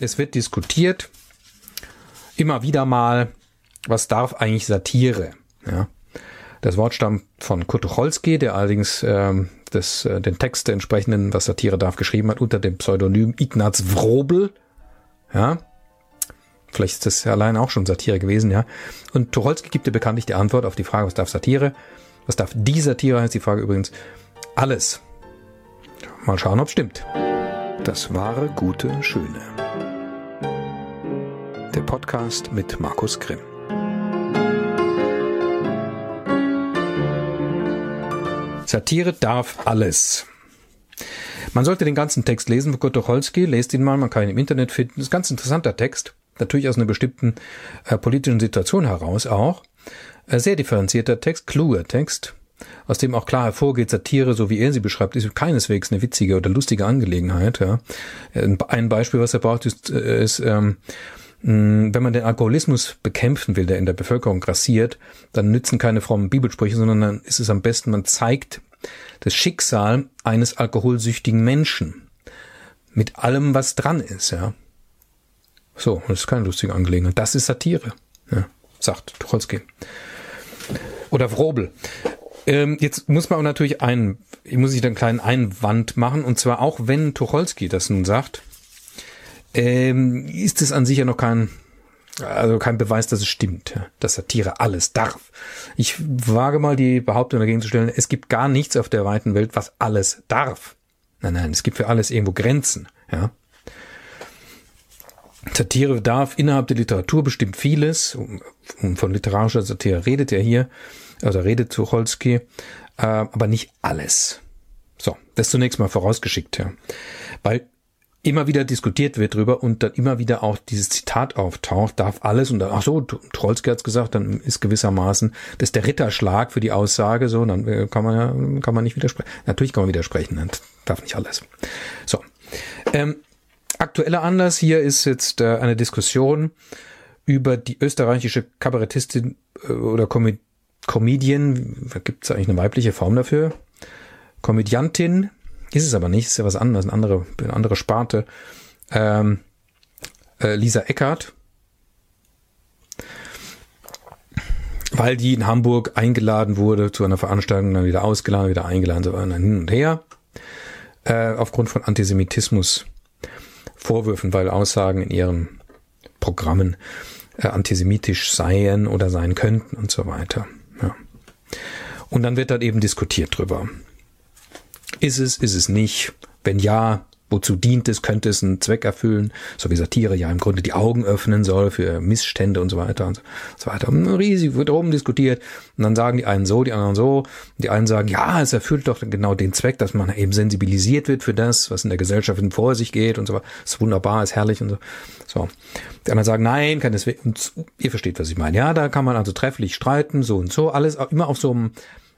es wird diskutiert, immer wieder mal, was darf eigentlich Satire? Ja. Das Wort stammt von Kurt Tucholsky, der allerdings ähm, das, äh, den Text der entsprechenden, was Satire darf, geschrieben hat unter dem Pseudonym Ignaz Wrobel. Ja. Vielleicht ist das allein auch schon Satire gewesen, ja. Und Tucholsky gibt dir bekanntlich die Antwort auf die Frage, was darf Satire? Was darf die Satire, heißt die Frage übrigens. Alles. Mal schauen, ob stimmt. Das wahre, gute, schöne. Der Podcast mit Markus Grimm. Satire darf alles. Man sollte den ganzen Text lesen von Kurt Tucholsky, lest ihn mal, man kann ihn im Internet finden. Das ist ein ganz interessanter Text, natürlich aus einer bestimmten äh, politischen Situation heraus auch. Äh, sehr differenzierter Text, kluger Text, aus dem auch klar hervorgeht, Satire, so wie er sie beschreibt, ist keineswegs eine witzige oder lustige Angelegenheit. Ja. Ein Beispiel, was er braucht, ist, äh, ist ähm, wenn man den Alkoholismus bekämpfen will, der in der Bevölkerung grassiert, dann nützen keine frommen Bibelsprüche, sondern dann ist es am besten, man zeigt das Schicksal eines alkoholsüchtigen Menschen mit allem, was dran ist. Ja. So, das ist keine lustige Angelegenheit. Das ist Satire, ja, sagt Tucholsky. Oder Frobel. Ähm, jetzt muss man auch natürlich einen, ich muss ich einen kleinen Einwand machen, und zwar auch wenn Tucholsky das nun sagt, ähm, ist es an sich ja noch kein, also kein Beweis, dass es stimmt, dass Satire alles darf. Ich wage mal die Behauptung dagegen zu stellen, es gibt gar nichts auf der weiten Welt, was alles darf. Nein, nein, es gibt für alles irgendwo Grenzen, ja. Satire darf innerhalb der Literatur bestimmt vieles. Von literarischer Satire redet er hier, also redet Tucholsky, äh, aber nicht alles. So, das zunächst mal vorausgeschickt, ja. Weil immer wieder diskutiert wird drüber und dann immer wieder auch dieses Zitat auftaucht, darf alles und dann, ach so, Trollsky hat's gesagt, dann ist gewissermaßen das ist der Ritterschlag für die Aussage, so, dann äh, kann man ja, kann man nicht widersprechen. Natürlich kann man widersprechen, dann darf nicht alles. So. Ähm, aktueller Anlass hier ist jetzt äh, eine Diskussion über die österreichische Kabarettistin äh, oder Com Comedian, gibt es eigentlich eine weibliche Form dafür? Komödiantin, ist es aber nicht, ist ja was anderes, eine andere, eine andere Sparte. Ähm, äh, Lisa Eckert, weil die in Hamburg eingeladen wurde zu einer Veranstaltung, dann wieder ausgeladen, wieder eingeladen, so hin und her, äh, aufgrund von Antisemitismus Vorwürfen, weil Aussagen in ihren Programmen äh, antisemitisch seien oder sein könnten und so weiter. Ja. Und dann wird dann eben diskutiert drüber. Ist es, ist es nicht? Wenn ja, wozu dient es? Könnte es einen Zweck erfüllen? So wie Satire ja im Grunde die Augen öffnen soll für Missstände und so weiter und so weiter. Riesig wird darum diskutiert. Und dann sagen die einen so, die anderen so. Die einen sagen, ja, es erfüllt doch genau den Zweck, dass man eben sensibilisiert wird für das, was in der Gesellschaft vor sich geht und so weiter. Ist wunderbar, ist herrlich und so. So. Die anderen sagen, nein, kann und ihr versteht, was ich meine. Ja, da kann man also trefflich streiten, so und so. Alles immer auf so einem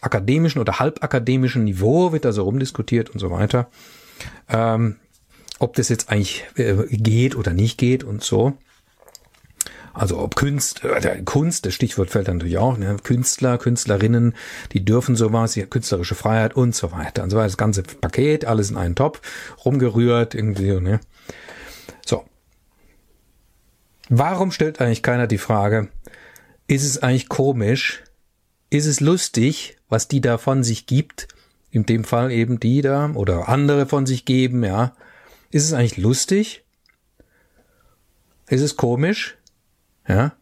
akademischen oder halbakademischen Niveau wird da so rumdiskutiert und so weiter. Ähm, ob das jetzt eigentlich äh, geht oder nicht geht und so. Also ob Kunst, äh, Kunst, das Stichwort fällt natürlich auch, ne? Künstler, Künstlerinnen, die dürfen sowas, die künstlerische Freiheit und so weiter. Und so weiter. Das ganze Paket, alles in einen Topf, rumgerührt, irgendwie, ne? So. Warum stellt eigentlich keiner die Frage, ist es eigentlich komisch, ist es lustig, was die da von sich gibt, in dem Fall eben die da oder andere von sich geben, ja. Ist es eigentlich lustig? Ist es komisch? Ja.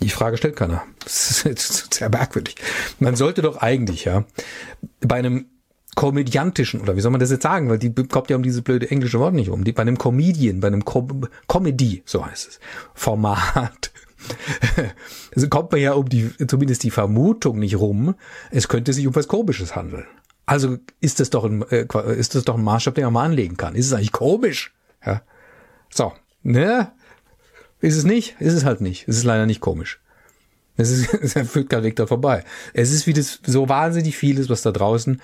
Die Frage stellt keiner. Das ist sehr merkwürdig. Man sollte doch eigentlich, ja, bei einem komödiantischen, oder wie soll man das jetzt sagen, weil die kommt ja um diese blöde englische Wort nicht um, die, bei einem Comedian, bei einem Com Comedy, so heißt es, Format, also kommt man ja um die, zumindest die Vermutung nicht rum, es könnte sich um was Komisches handeln. Also ist das doch ein, äh, ist das doch ein Maßstab, den man mal anlegen kann. Ist es eigentlich komisch? Ja. So, ne? Ist es nicht? Ist es halt nicht. Es ist leider nicht komisch. Es ist, es führt kein Weg da vorbei. Es ist wie das so wahnsinnig vieles, was da draußen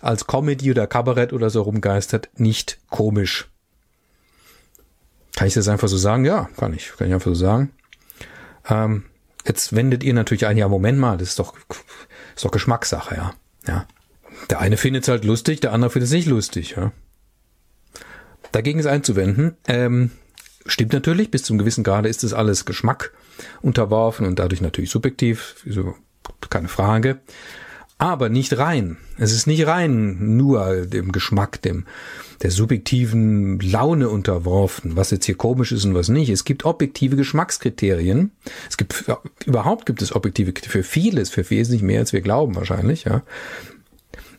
als Comedy oder Kabarett oder so rumgeistert, nicht komisch. Kann ich das einfach so sagen? Ja, kann ich. Kann ich einfach so sagen. Ähm, jetzt wendet ihr natürlich ein, ja, Moment mal, das ist doch, ist doch Geschmackssache, ja. Ja. Der eine findet es halt lustig, der andere findet es nicht lustig, ja. Dagegen ist einzuwenden, ähm, stimmt natürlich, bis zum gewissen Grade ist das alles Geschmack unterworfen und dadurch natürlich subjektiv, keine Frage. Aber nicht rein. Es ist nicht rein nur dem Geschmack, dem, der subjektiven Laune unterworfen, was jetzt hier komisch ist und was nicht. Es gibt objektive Geschmackskriterien. Es gibt, überhaupt gibt es objektive für vieles, für wesentlich mehr als wir glauben wahrscheinlich, ja.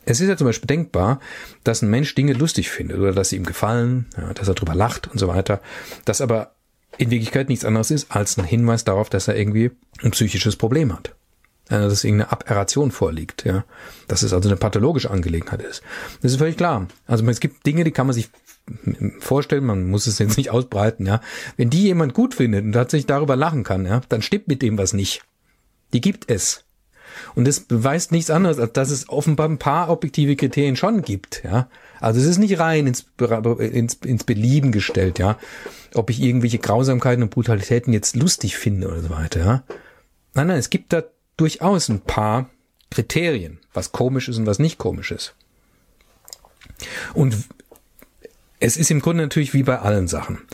Es ist ja zum Beispiel denkbar, dass ein Mensch Dinge lustig findet oder dass sie ihm gefallen, ja, dass er drüber lacht und so weiter, dass aber in Wirklichkeit nichts anderes ist als ein Hinweis darauf, dass er irgendwie ein psychisches Problem hat. Ja, dass irgendeine Aberration vorliegt, ja. Dass es also eine pathologische Angelegenheit ist. Das ist völlig klar. Also es gibt Dinge, die kann man sich vorstellen, man muss es jetzt nicht ausbreiten, ja. Wenn die jemand gut findet und tatsächlich darüber lachen kann, ja, dann stimmt mit dem was nicht. Die gibt es. Und das beweist nichts anderes, als dass es offenbar ein paar objektive Kriterien schon gibt, ja. Also es ist nicht rein ins, ins, ins Belieben gestellt, ja. Ob ich irgendwelche Grausamkeiten und Brutalitäten jetzt lustig finde oder so weiter, ja. Nein, nein, es gibt da durchaus ein paar Kriterien, was komisch ist und was nicht komisch ist. Und es ist im Grunde natürlich wie bei allen Sachen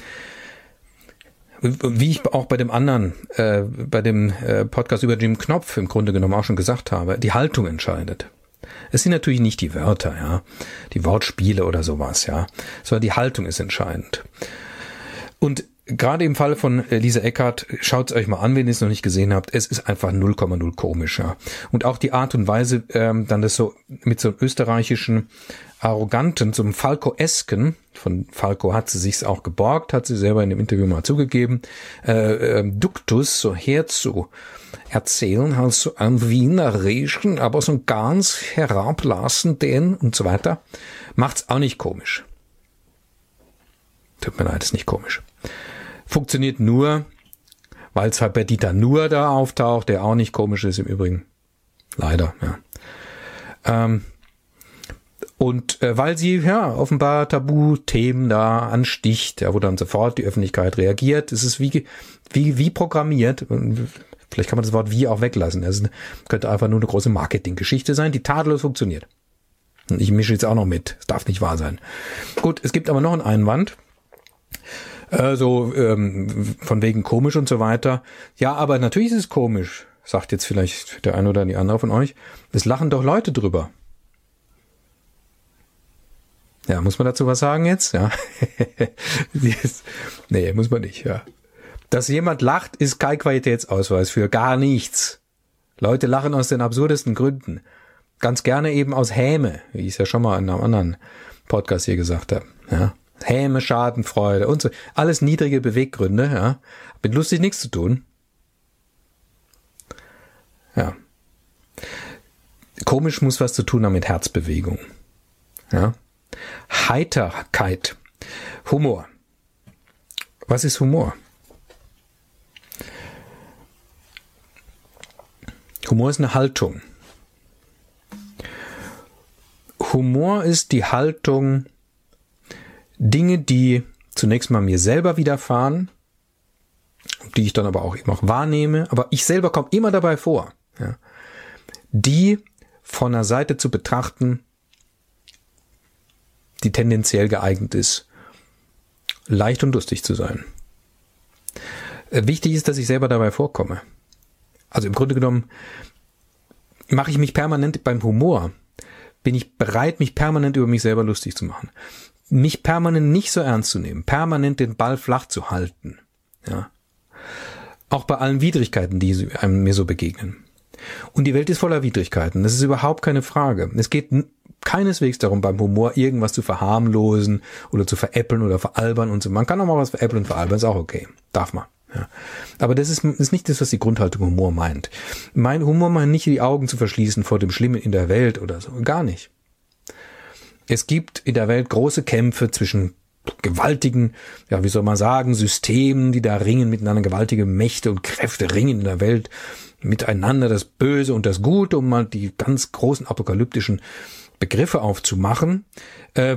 wie ich auch bei dem anderen, äh, bei dem äh, Podcast über Jim Knopf im Grunde genommen auch schon gesagt habe, die Haltung entscheidet. Es sind natürlich nicht die Wörter, ja, die Wortspiele oder sowas, ja, sondern die Haltung ist entscheidend. Und gerade im Fall von Lisa Eckhardt, schaut es euch mal an, wenn ihr es noch nicht gesehen habt. Es ist einfach 0,0 komischer. Und auch die Art und Weise, ähm, dann das so mit so einem österreichischen arroganten, so einem Falco-esken, von Falco hat sie sich's auch geborgt, hat sie selber in dem Interview mal zugegeben, äh, äh, Duktus so herzu erzählen, also ein Wiener Riechen, aber so ein ganz herablassenden und so weiter, macht's auch nicht komisch. Tut mir leid, ist nicht komisch. Funktioniert nur, weil bei Dieter Nur da auftaucht, der auch nicht komisch ist im Übrigen. Leider, ja. Ähm, und äh, weil sie ja offenbar Tabuthemen da ansticht, ja, wo dann sofort die Öffentlichkeit reagiert, es ist wie, wie, wie programmiert. Vielleicht kann man das Wort wie auch weglassen. Es könnte einfach nur eine große Marketinggeschichte sein, die tadellos funktioniert. Ich mische jetzt auch noch mit. Es darf nicht wahr sein. Gut, es gibt aber noch einen Einwand. Äh, so ähm, von wegen komisch und so weiter. Ja, aber natürlich ist es komisch, sagt jetzt vielleicht der eine oder die andere von euch. Es lachen doch Leute drüber. Ja, muss man dazu was sagen jetzt? Ja. nee, muss man nicht, ja. Dass jemand lacht, ist kein Qualitätsausweis für gar nichts. Leute lachen aus den absurdesten Gründen. Ganz gerne eben aus Häme, wie ich es ja schon mal in einem anderen Podcast hier gesagt habe. Ja. Häme, Schadenfreude und so. Alles niedrige Beweggründe, ja. Mit lustig nichts zu tun. Ja. Komisch muss was zu tun haben mit Herzbewegung. Ja. Heiterkeit. Humor. Was ist Humor? Humor ist eine Haltung. Humor ist die Haltung, Dinge, die zunächst mal mir selber widerfahren, die ich dann aber auch eben auch wahrnehme, aber ich selber komme immer dabei vor, ja, die von der Seite zu betrachten, die tendenziell geeignet ist, leicht und lustig zu sein. Äh, wichtig ist, dass ich selber dabei vorkomme. Also im Grunde genommen mache ich mich permanent beim Humor, bin ich bereit, mich permanent über mich selber lustig zu machen. Mich permanent nicht so ernst zu nehmen, permanent den Ball flach zu halten. Ja. Auch bei allen Widrigkeiten, die einem mir so begegnen. Und die Welt ist voller Widrigkeiten. Das ist überhaupt keine Frage. Es geht keineswegs darum, beim Humor irgendwas zu verharmlosen oder zu veräppeln oder veralbern und so. Man kann auch mal was veräppeln und veralbern, ist auch okay. Darf man. Ja. Aber das ist, ist nicht das, was die Grundhaltung Humor meint. Mein Humor meint nicht, die Augen zu verschließen vor dem Schlimmen in der Welt oder so. Gar nicht. Es gibt in der Welt große Kämpfe zwischen gewaltigen, ja, wie soll man sagen, Systemen, die da ringen miteinander, gewaltige Mächte und Kräfte ringen in der Welt miteinander, das Böse und das Gute, um mal die ganz großen apokalyptischen Begriffe aufzumachen, äh,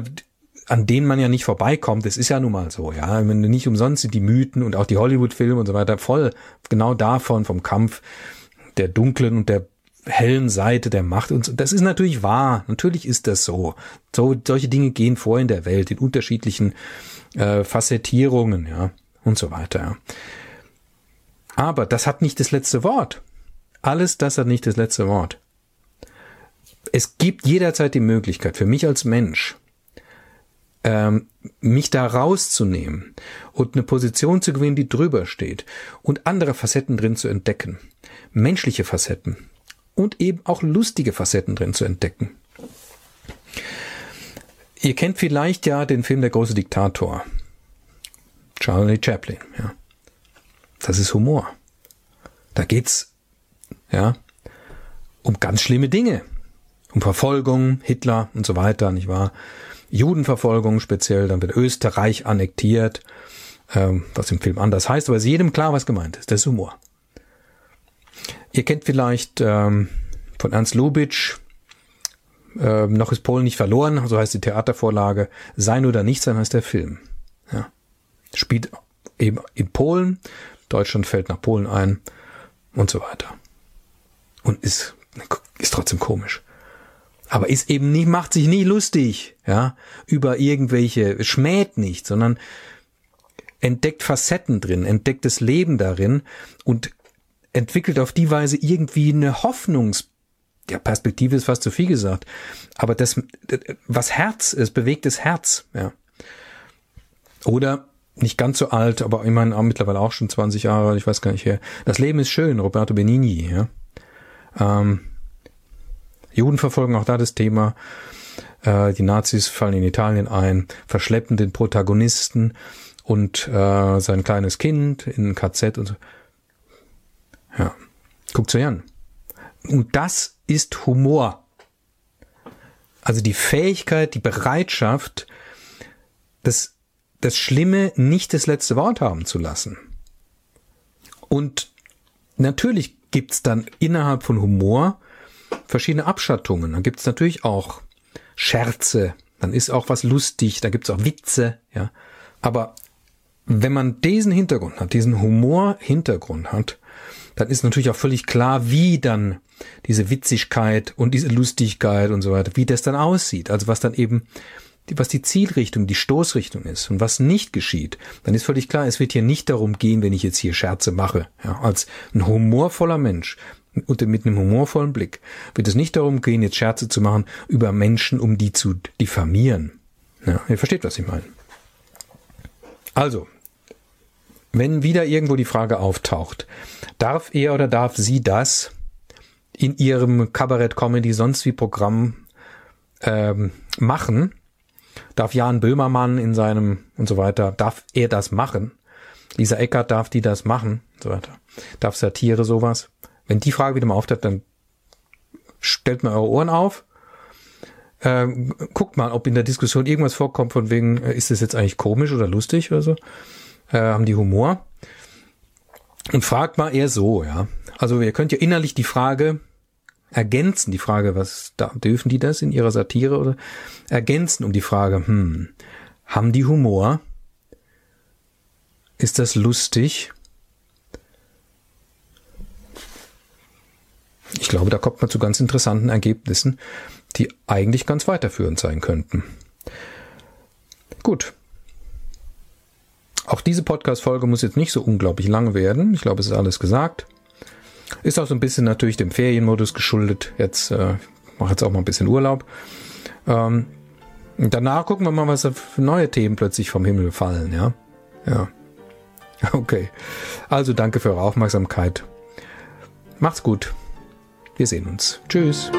an denen man ja nicht vorbeikommt. Das ist ja nun mal so, ja. Wenn nicht umsonst sind die Mythen und auch die Hollywood-Filme und so weiter voll genau davon, vom Kampf der dunklen und der hellen Seite der Macht und. Das ist natürlich wahr. Natürlich ist das so. so solche Dinge gehen vor in der Welt in unterschiedlichen äh, Facettierungen, ja, und so weiter. Ja. Aber das hat nicht das letzte Wort. Alles das hat nicht das letzte Wort. Es gibt jederzeit die Möglichkeit für mich als Mensch, ähm, mich da rauszunehmen und eine Position zu gewinnen, die drüber steht und andere Facetten drin zu entdecken. Menschliche Facetten und eben auch lustige Facetten drin zu entdecken. Ihr kennt vielleicht ja den Film Der große Diktator. Charlie Chaplin, ja. Das ist Humor. Da geht's, ja, um ganz schlimme Dinge. Um Verfolgung, Hitler und so weiter, nicht wahr? Judenverfolgung speziell, dann wird Österreich annektiert, ähm, was im Film anders heißt, aber es ist jedem klar, was gemeint ist. Das ist Humor. Ihr kennt vielleicht ähm, von Ernst Lubitsch äh, noch ist Polen nicht verloren, so heißt die Theatervorlage. Sein oder nicht sein heißt der Film. Ja. Spielt eben in Polen, Deutschland fällt nach Polen ein und so weiter. Und ist, ist trotzdem komisch aber ist eben nicht, macht sich nie lustig, ja, über irgendwelche, schmäht nicht, sondern entdeckt Facetten drin, entdeckt das Leben darin und entwickelt auf die Weise irgendwie eine Hoffnungs, ja, Perspektive ist fast zu viel gesagt, aber das, was Herz ist, bewegt das Herz, ja. Oder nicht ganz so alt, aber ich meine auch mittlerweile auch schon 20 Jahre, ich weiß gar nicht her. Das Leben ist schön, Roberto Benigni, ja. Ähm, Judenverfolgung, auch da das Thema. Äh, die Nazis fallen in Italien ein, verschleppen den Protagonisten und äh, sein kleines Kind in KZ und so. Ja, guckt's euch an. Und das ist Humor. Also die Fähigkeit, die Bereitschaft, das, das Schlimme nicht das letzte Wort haben zu lassen. Und natürlich gibt's dann innerhalb von Humor verschiedene Abschattungen. Dann gibt es natürlich auch Scherze, dann ist auch was lustig, da gibt es auch Witze, ja. Aber wenn man diesen Hintergrund hat, diesen Humor-Hintergrund hat, dann ist natürlich auch völlig klar, wie dann diese Witzigkeit und diese Lustigkeit und so weiter, wie das dann aussieht. Also was dann eben, was die Zielrichtung, die Stoßrichtung ist und was nicht geschieht, dann ist völlig klar, es wird hier nicht darum gehen, wenn ich jetzt hier Scherze mache. Ja, als ein humorvoller Mensch und mit einem humorvollen Blick wird es nicht darum gehen, jetzt Scherze zu machen über Menschen, um die zu diffamieren. Ja, ihr versteht, was ich meine. Also, wenn wieder irgendwo die Frage auftaucht, darf er oder darf sie das in ihrem Kabarett, Comedy, sonst wie Programm ähm, machen? Darf Jan Böhmermann in seinem und so weiter, darf er das machen? Lisa Eckert darf die das machen und so weiter. Darf Satire sowas? Wenn die Frage wieder mal auftaucht, dann stellt mal eure Ohren auf. Ähm, guckt mal, ob in der Diskussion irgendwas vorkommt von wegen, äh, ist das jetzt eigentlich komisch oder lustig oder so? Äh, haben die Humor? Und fragt mal eher so, ja. Also ihr könnt ja innerlich die Frage ergänzen, die Frage, was da, dürfen die das in ihrer Satire oder ergänzen um die Frage, hm, haben die Humor? Ist das lustig? Ich glaube, da kommt man zu ganz interessanten Ergebnissen, die eigentlich ganz weiterführend sein könnten. Gut. Auch diese Podcast-Folge muss jetzt nicht so unglaublich lang werden. Ich glaube, es ist alles gesagt. Ist auch so ein bisschen natürlich dem Ferienmodus geschuldet. Jetzt äh, mache jetzt auch mal ein bisschen Urlaub. Ähm, danach gucken wir mal, was für neue Themen plötzlich vom Himmel fallen, ja? Ja. Okay. Also danke für eure Aufmerksamkeit. Macht's gut. Wir sehen uns. Tschüss.